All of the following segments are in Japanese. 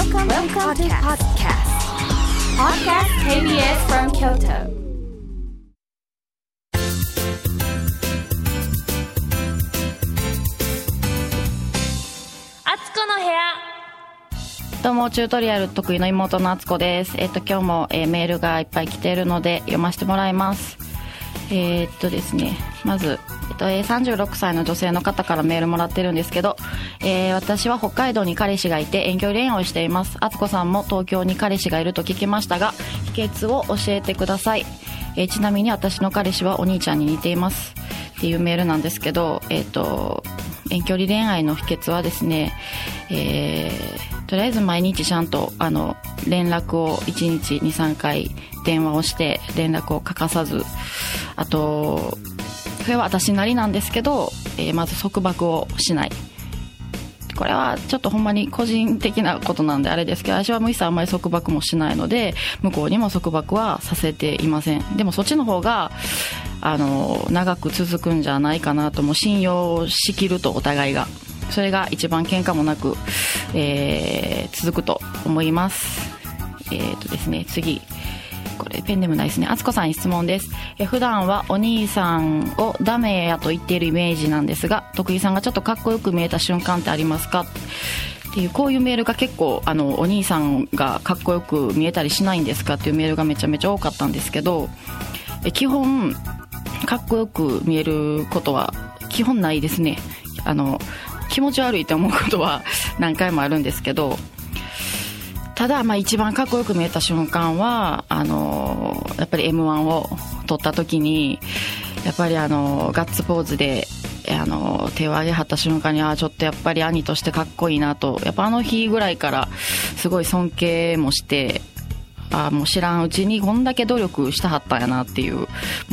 Welcome, Welcome to podcast. Podcast KBS from Kyoto. あつこの部屋どうも、チュートリアル得意の妹のあつこです。えっ、と、今日も、えーメールがいっぱい来ているので、読ませてもらいます。えーっとですね、まず、えっと、36歳の女性の方からメールもらってるんですけど、えー私は北海道に彼氏がいて遠距離恋愛をしています。あつこさんも東京に彼氏がいると聞きましたが、秘訣を教えてください。えーちなみに私の彼氏はお兄ちゃんに似ています。っていうメールなんですけど、えっと、遠距離恋愛の秘訣はですね、えーとりあえず毎日ちゃんとあの連絡を1日23回電話をして連絡を欠かさずあとそれは私なりなんですけど、えーまず束縛をしない。これはちょっとほんまに個人的なことなんであれですけど私はもう一切あんまり束縛もしないので向こうにも束縛はさせていません。でもそっちの方があの長く続くんじゃないかなとも信用しきるとお互いが。それが一番喧嘩もなく、えー続くと思います。えっ、とですね次。これペンネームないですね。あつこさん質問です。え普段はお兄さんをダメやと言っているイメージなんですが徳井さんがちょっとかっこよく見えた瞬間ってありますか？っていうこういうメールが結構あのお兄さんがかっこよく見えたりしないんですか？っていうメールがめちゃめちゃ多かったんですけどえ基本かっこよく見えることは基本ないですね。あの気持ち悪いと思うことは何回もあるんですけどただ、まあ、一番かっこよく見えた瞬間はあのやっぱり m 1を取った時にやっぱりあのガッツポーズであの手を挙げはった瞬間にあーちょっとやっぱり兄としてかっこいいなとやっぱあの日ぐらいからすごい尊敬もしてあもう知らんうちにこんだけ努力したはったんやなっていうも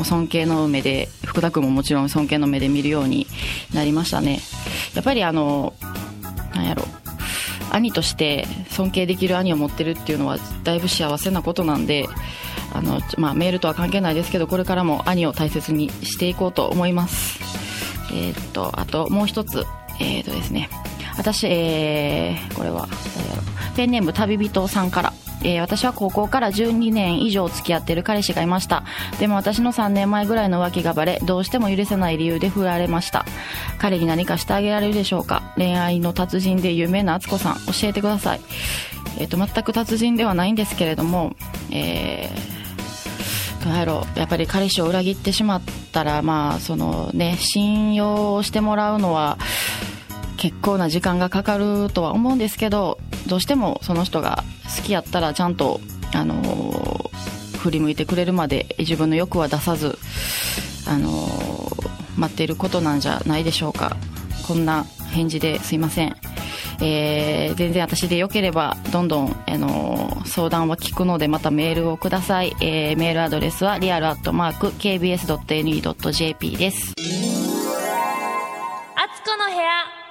う尊敬の目で福田君ももちろん尊敬の目で見るようになりましたね。やっぱりあのなんやろ。兄として尊敬できる兄を持ってるっていうのはだいぶ幸せなことなんであの、まあ、メールとは関係ないですけどこれからも兄を大切にしていこうと思います。えーっとあともう一つ。えーっとですね。私、えーこれは誰やろペンネーム旅人さんから。えー私は高校から12年以上付き合ってる彼氏がいました。でも私の3年前ぐらいの浮気がバレどうしても許せない理由で振られました。彼に何かしてあげられるでしょうか？恋愛の達人で有名な敦子さん教えてください。えっ、と全く達人ではないんですけれどもえーどうやろう。やっぱり彼氏を裏切ってしまったらまあそのね信用してもらうのは結構な時間がかかるとは思うんですけどどうしてもその人が好きやったらちゃんと、あのー振り向いてくれるまで自分の欲は出さず、あのー待っていることなんじゃないでしょうか。こんな返事ですいません、えー全然私でよければどんどん、あの相談は聞くのでまたメールをください、えーメールアドレスはリアルアットマーク KBS.NE.JP です。あつこの部屋。